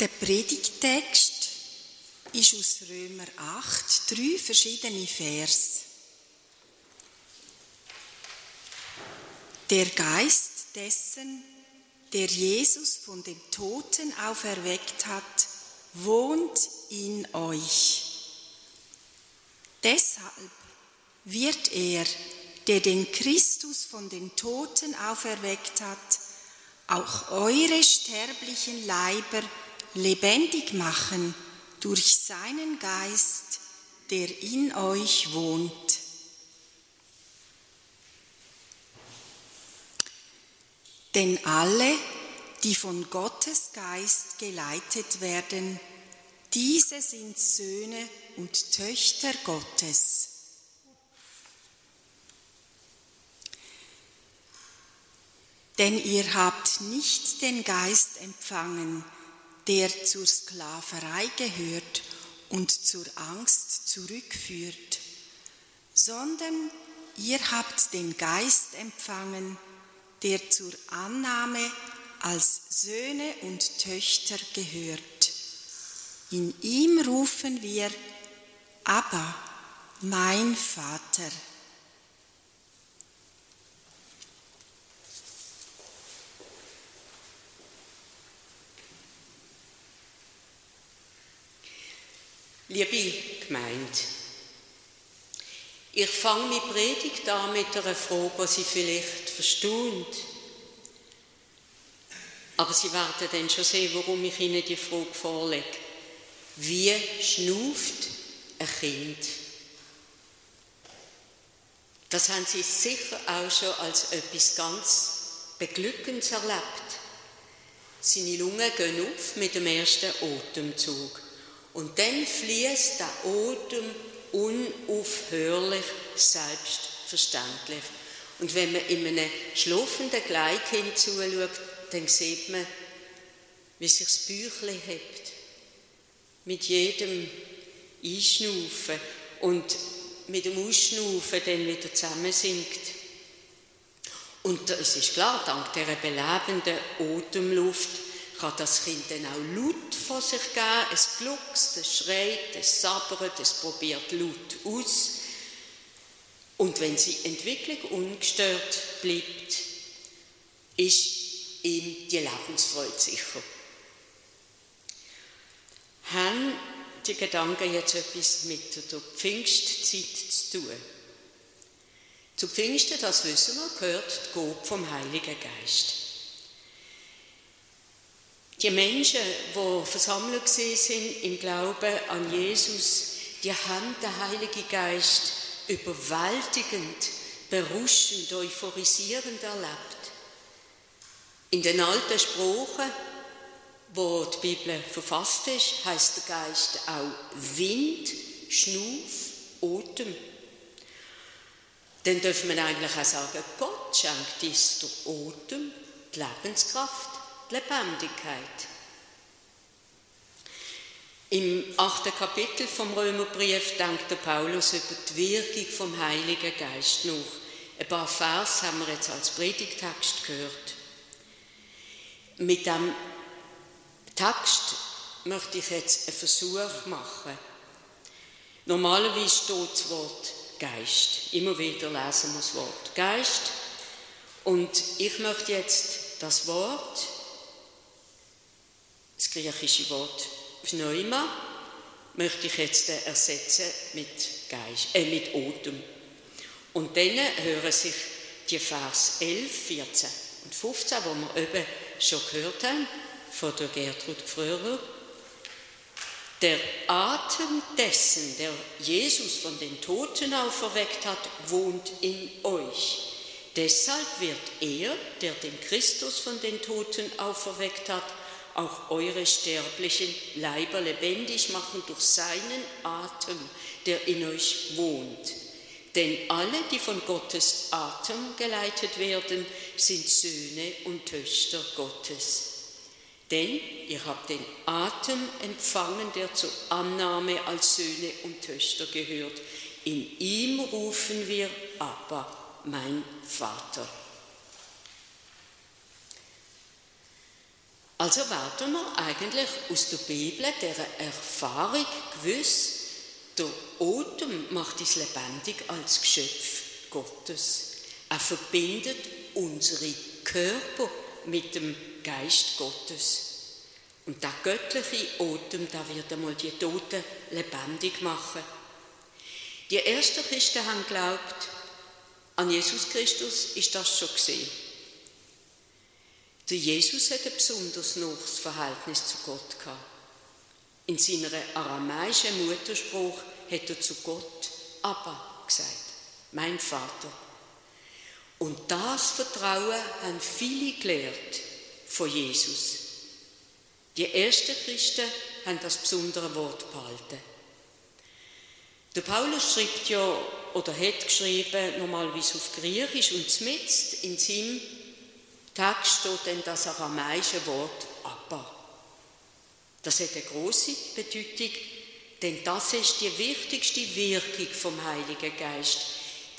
Der Predigtext ist aus Römer 8, drei verschiedene Vers. Der Geist dessen, der Jesus von den Toten auferweckt hat, wohnt in euch. Deshalb wird er, der den Christus von den Toten auferweckt hat, auch eure sterblichen Leiber lebendig machen durch seinen Geist, der in euch wohnt. Denn alle, die von Gottes Geist geleitet werden, diese sind Söhne und Töchter Gottes. Denn ihr habt nicht den Geist empfangen, der zur Sklaverei gehört und zur Angst zurückführt, sondern ihr habt den Geist empfangen, der zur Annahme als Söhne und Töchter gehört. In ihm rufen wir, aber mein Vater. Liebe Gemeinde, ich fange meine Predigt an mit einer Frage, die Sie vielleicht verstund. Aber Sie werden dann schon sehen, warum ich Ihnen die Frage vorlege. Wie schnauft ein Kind? Das haben Sie sicher auch schon als etwas ganz Beglückendes erlebt. Seine Lungen gehen auf mit dem ersten Atemzug. Und dann fließt der Atem unaufhörlich, selbstverständlich. Und wenn man in einem schlafenden Kleinkind zuschaut, dann sieht man, wie sich das Büchlein hebt. Mit jedem Einschnaufen und mit dem Ausschnaufen dann wieder zusammensinkt. Und es ist klar, dank dieser belebenden Atemluft kann das Kind dann auch laut von sich geben. Es gluckst, es schreit, es sabbert, es probiert laut aus. Und wenn die Entwicklung ungestört bleibt, ist ihm die Lebensfreude sicher. Haben die Gedanken jetzt etwas mit der Pfingstzeit zu tun? Zu Pfingsten, das wissen wir, gehört die Gabe vom Heiligen Geist. Die Menschen, die versammelt sind im Glauben an Jesus, die haben den Heiligen Geist überwältigend, berauschend, euphorisierend erlebt. In den alten Sprachen, wo die Bibel verfasst ist, heißt der Geist auch Wind, Schnuff, Atem. Dann dürfen wir eigentlich auch sagen, Gott schenkt uns der Atem, die Lebenskraft, Lebendigkeit. Im achten Kapitel vom Römerbrief denkt der Paulus über die Wirkung vom Heiligen Geist nach. Ein paar Vers haben wir jetzt als Predigtext gehört. Mit dem Text möchte ich jetzt einen Versuch machen. Normalerweise steht das Wort Geist. Immer wieder lesen wir das Wort Geist. Und ich möchte jetzt das Wort das griechische Wort Pneuma möchte ich jetzt ersetzen mit, Geist, äh, mit Atem. Und dann hören sich die Vers 11, 14 und 15, wo wir eben schon gehört haben, von der Gertrud Fröhrer. Der Atem dessen, der Jesus von den Toten auferweckt hat, wohnt in euch. Deshalb wird er, der den Christus von den Toten auferweckt hat, auch eure sterblichen Leiber lebendig machen durch seinen Atem, der in euch wohnt. Denn alle, die von Gottes Atem geleitet werden, sind Söhne und Töchter Gottes. Denn ihr habt den Atem empfangen, der zur Annahme als Söhne und Töchter gehört. In ihm rufen wir aber, mein Vater. Also werden wir eigentlich aus der Bibel der Erfahrung gewiss, der Atem macht uns lebendig als Geschöpf Gottes. Er verbindet unsere Körper mit dem Geist Gottes. Und der göttliche Atem, da wird einmal die Toten lebendig machen. Die ersten Christen haben geglaubt, an Jesus Christus ist das schon gesehen. Der Jesus hat ein besonders nahes Verhältnis zu Gott gehabt. In seiner aramäischen Mutterspruch hat er zu Gott Abba gesagt, mein Vater. Und das Vertrauen haben viele gelehrt von Jesus. Die ersten Christen haben das besondere Wort behalten. Der Paulus schreibt ja, oder hat geschrieben, normalerweise auf Griechisch, und zumindest in seinem Text steht dann das aramäische Wort Abba. Das hat eine große Bedeutung, denn das ist die wichtigste Wirkung vom Heiligen Geist.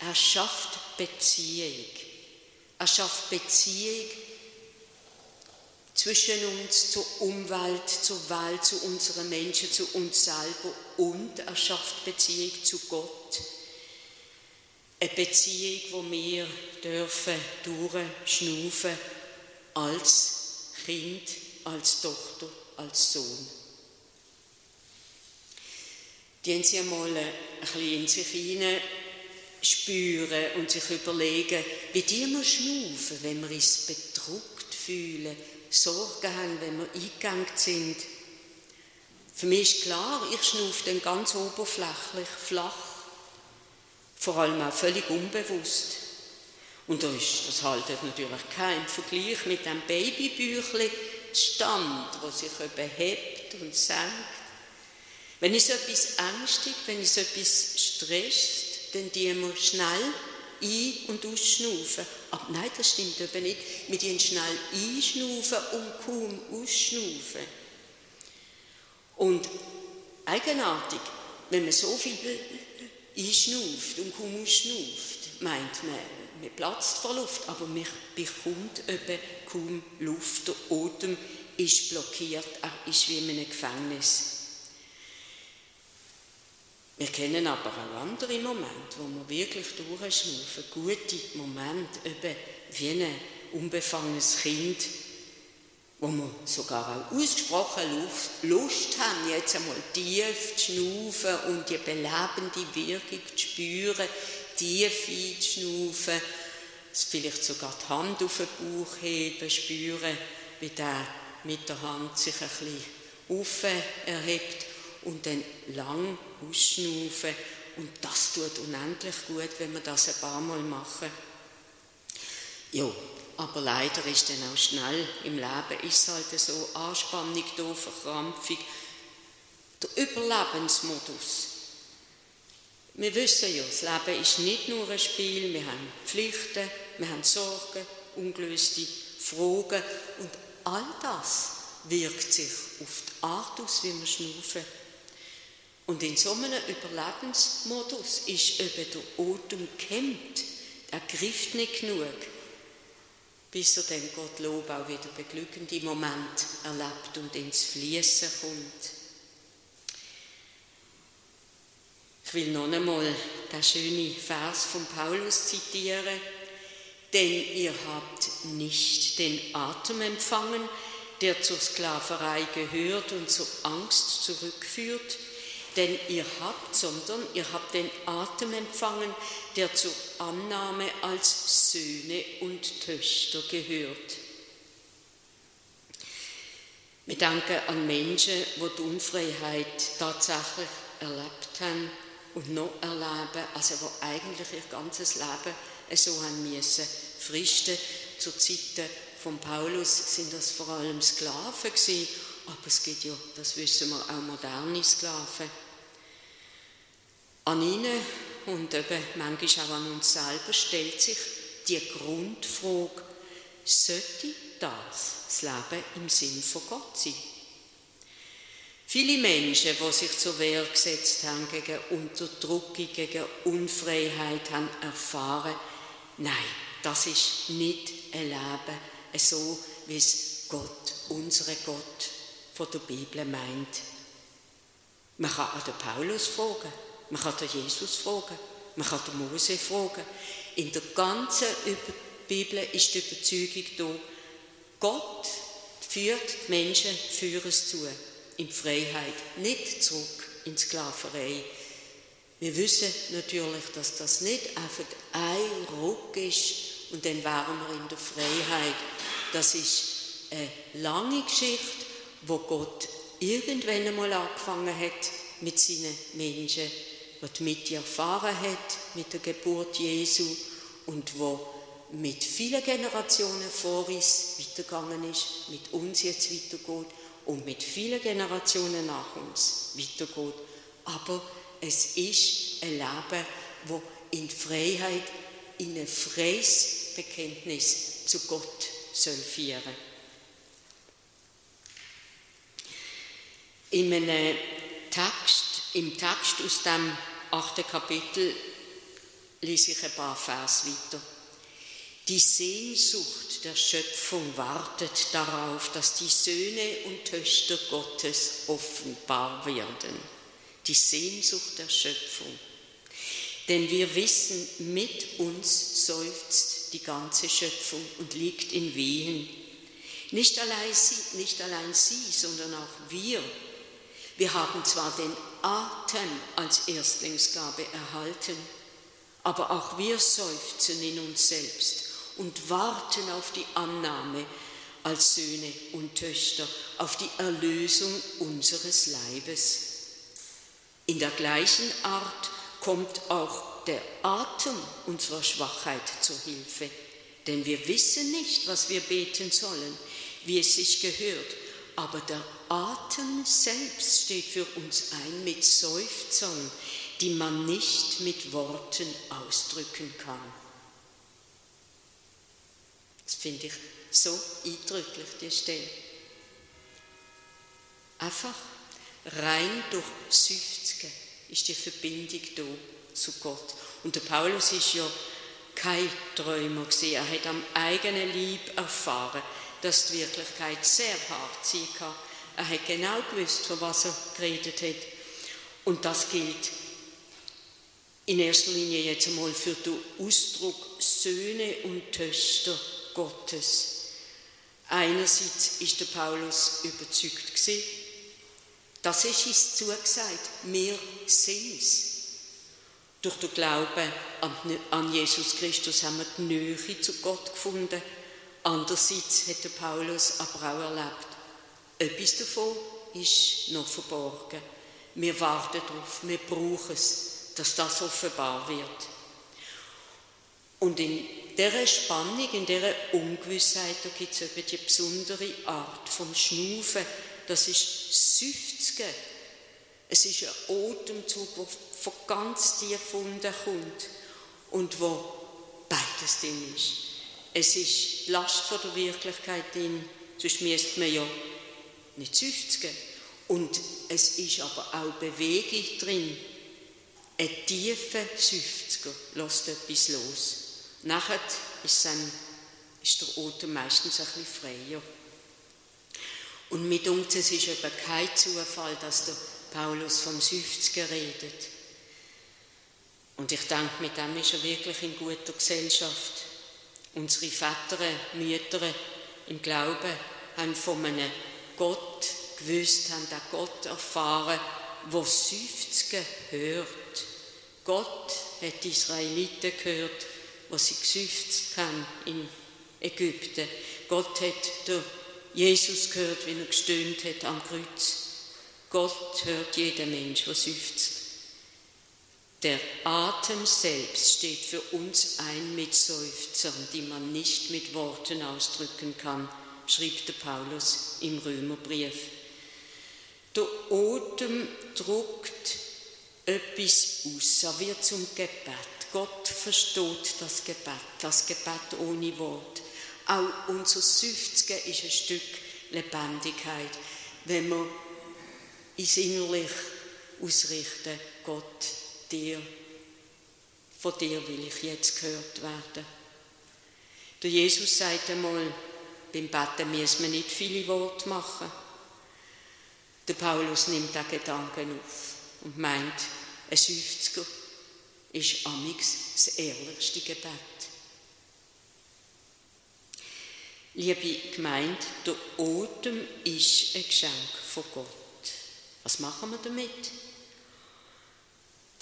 Er schafft Beziehung. Er schafft Beziehung zwischen uns, zur Umwelt, zur Welt, zu unseren Menschen, zu uns selber und er schafft Beziehung zu Gott. Eine Beziehung, wo wir dürfen durchschnaufen als Kind, als Tochter, als Sohn. Die haben sie einmal ein bisschen in sich hinein spüren und sich überlegen, wie die wir schnaufen, wenn wir uns bedruckt fühlen, Sorgen haben, wenn wir eingegangen sind. Für mich ist klar, ich schnaufe dann ganz oberflächlich, flach, vor allem auch völlig unbewusst. Und da ist, das haltet natürlich kein Vergleich mit dem Babybüchli Stand, wo sich überhebt und senkt. Wenn es etwas ängstigt, wenn es etwas stresst, dann die wir schnell ein- und ausschnaufen. Aber nein, das stimmt eben nicht. Wir gehen schnell einschnaufen und kaum ausschnaufen. Und eigenartig, wenn man so viel einschnauft und kaum ausschnauft, meint man, man platzt vor Luft, aber man bekommt eben kaum Luft. Der Atem ist blockiert, er ist wie in einem Gefängnis. Wir kennen aber auch andere Momente, wo wir wirklich durchschnaufen, gute Momente, eben wie ein unbefangenes Kind, wo wir sogar auch ausgesprochen Lust haben, jetzt einmal tief zu schnaufen und die belebende Wirkung zu spüren, tief einzuschnaufen, vielleicht sogar die Hand auf den Bauch heben, spüren, wie der mit der Hand sich ein bisschen auf erhebt und dann lang ausschnaufen. Und das tut unendlich gut, wenn wir das ein paar Mal machen. Ja, aber leider ist dann auch schnell im Leben ist halt so Anspannung da, Verkrampfung. Der Überlebensmodus. Wir wissen ja, das Leben ist nicht nur ein Spiel, wir haben Pflichten, wir haben Sorgen, ungelöste Fragen und all das wirkt sich auf die Art aus, wie wir schnaufen. Und in so einem Überlebensmodus ist eben der Atem gehemmt. Er grifft nicht genug, bis er dann Gott Lob auch wieder beglückende Moment erlebt und ins Fließen kommt. Ich will noch einmal den schönen Vers von Paulus zitieren. Denn ihr habt nicht den Atem empfangen, der zur Sklaverei gehört und zur Angst zurückführt, denn ihr habt, sondern ihr habt den Atem empfangen, der zur Annahme als Söhne und Töchter gehört. Wir danken an Menschen, die die Unfreiheit tatsächlich erlebt haben und noch erleben, also die eigentlich ihr ganzes Leben so haben müssen. Fristen zur Zeit von Paulus sind das vor allem Sklaven gewesen, aber es gibt ja, das wissen wir, auch moderne Sklaven. An ihnen und eben manchmal auch an uns selber stellt sich die Grundfrage, sollte das das Leben im Sinn von Gott sein? Viele Menschen, die sich zur Wehr gesetzt haben gegen Unterdrückung, gegen Unfreiheit, haben erfahren, nein, das ist nicht ein Leben so, wie es Gott, unsere Gott von der Bibel meint. Man kann an den Paulus fragen, man kann den Jesus fragen, man kann den Mose fragen. In der ganzen Bibel ist die Überzeugung da, Gott führt die Menschen, führen es zu, in Freiheit, nicht zurück in Sklaverei. Wir wissen natürlich, dass das nicht einfach ein Ruck ist und dann wären wir in der Freiheit. Das ist eine lange Geschichte, wo Gott irgendwann einmal angefangen hat mit seinen Menschen, was die Mitte erfahren hat mit der Geburt Jesu und wo mit vielen Generationen vor uns weitergegangen ist, mit uns jetzt weitergeht und mit vielen Generationen nach uns weitergeht. Aber es ist ein Leben, wo in Freiheit, in ein freies Bekenntnis zu Gott soll führen. In einem Text, im Text aus dem achten Kapitel lese ich ein paar Vers weiter. Die Sehnsucht der Schöpfung wartet darauf, dass die Söhne und Töchter Gottes offenbar werden. Die Sehnsucht der Schöpfung. Denn wir wissen, mit uns seufzt die ganze Schöpfung und liegt in Wehen. Nicht allein sie, nicht allein sie sondern auch wir. Wir haben zwar den Atem als Erstlingsgabe erhalten, aber auch wir seufzen in uns selbst und warten auf die Annahme als Söhne und Töchter, auf die Erlösung unseres Leibes. In der gleichen Art kommt auch der Atem unserer Schwachheit zur Hilfe, denn wir wissen nicht, was wir beten sollen, wie es sich gehört, aber der Atem selbst steht für uns ein mit Seufzern, die man nicht mit Worten ausdrücken kann. Das finde ich so eindrücklich, die Stelle. Einfach rein durch Seufzen ist die Verbindung da zu Gott. Und der Paulus ist ja kein Träumer gewesen. Er hat am eigenen Lieb erfahren, dass die Wirklichkeit sehr hart sein kann. Er hat genau gewusst, von was er geredet hat. Und das gilt in erster Linie jetzt einmal für den Ausdruck Söhne und Töchter Gottes. Einerseits ist der Paulus überzeugt gewesen, das ist uns zugesagt, wir sind es. Durch den Glauben an Jesus Christus haben wir die Nähe zu Gott gefunden. Andererseits hat der Paulus aber auch erlebt, etwas davon ist noch verborgen. Wir warten darauf, wir brauchen es, dass das offenbar wird. Und in dieser Spannung, in dieser Ungewissheit, da gibt es eben die besondere Art vom Schnaufen. Das ist Seufzen. Es ist ein Atemzug, der von ganz tief unten kommt und wo beides drin ist. Es ist die Last von der Wirklichkeit drin, sonst müsste man ja nicht seufzen. Und es ist aber auch Bewegung drin. Ein tiefer Seufzer lässt etwas los. Nachher ist, sein, ist der Atem meistens ein bisschen freier. Und mit uns es ist eben kein Zufall, dass der Paulus vom Seufzen redet. Und ich denke, mit dem ist er wirklich in guter Gesellschaft. Unsere Väter, Mütter im Glauben haben von einem Gott gewusst, haben den Gott erfahren, wo Seufzen hört. Gott hat die Israeliten gehört, was sie geseufzt haben in Ägypten. Gott hat der Jesus gehört, wie er gestöhnt hat am Kreuz. Gott hört jeden Mensch, der seufzt. Der Atem selbst steht für uns ein mit Seufzern, die man nicht mit Worten ausdrücken kann, schrieb der Paulus im Römerbrief. Der Atem druckt etwas aus, er zum Gebet. Gott versteht das Gebet, das Gebet ohne Wort. Auch unser Seufzen ist ein Stück Lebendigkeit, wenn wir uns innerlich ausrichten, Gott, dir, von dir will ich jetzt gehört werden. Der Jesus sagt einmal, beim Betten muss man nicht viele Worte machen. Der Paulus nimmt den Gedanken auf und meint, ein Seufzer ist amix das ehrlichste Gebet. Liebe Gemeinde, der Atem ist ein Geschenk von Gott. Was machen wir damit?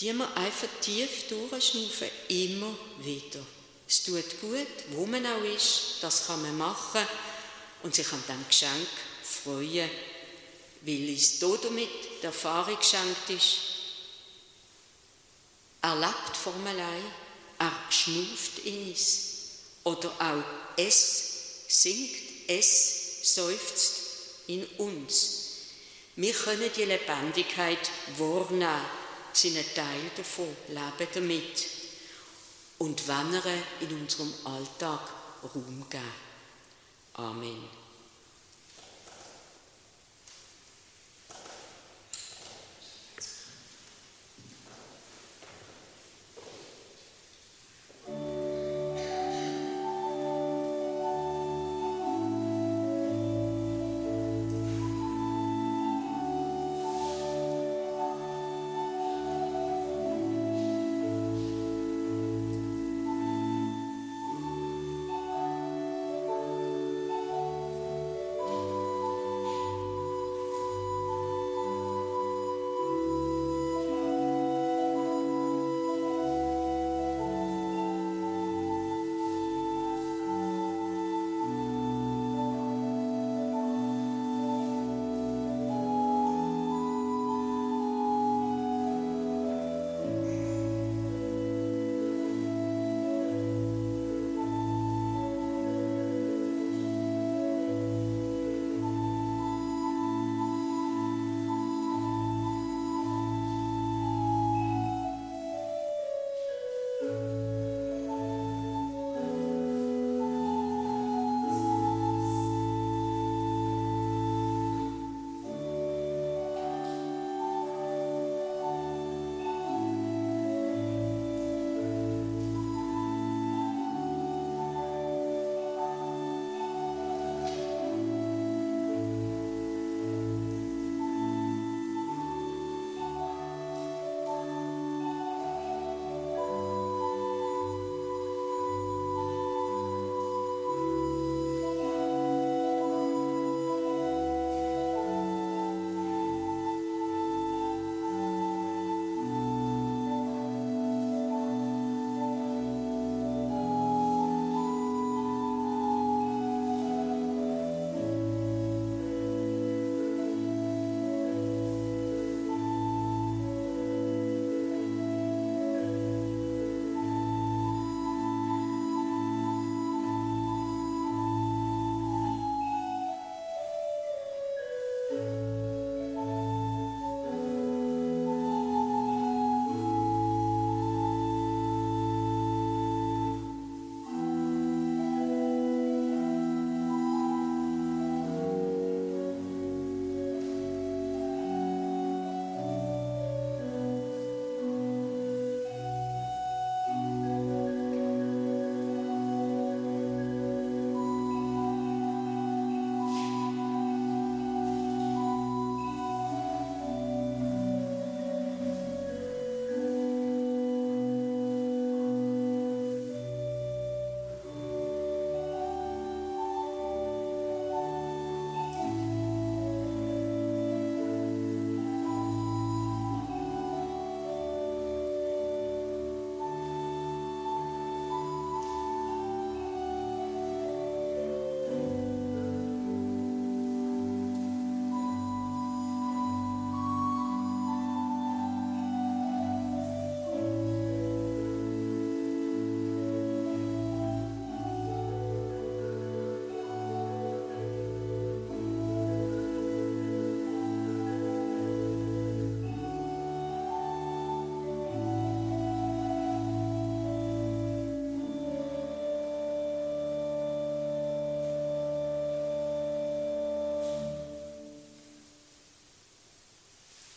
Die wir einfach tief durchschnaufen, immer wieder. Es tut gut, wo man auch ist, das kann man machen und sich an diesem Geschenk freuen, weil es damit die Erfahrung geschenkt ist. Er lebt allein, er schnauft in uns. Oder auch es singt, es seufzt in uns. Wir können die Lebendigkeit wahrnehmen, sind ein Teil davon, leben damit und wandern in unserem Alltag Raum geben. 阿门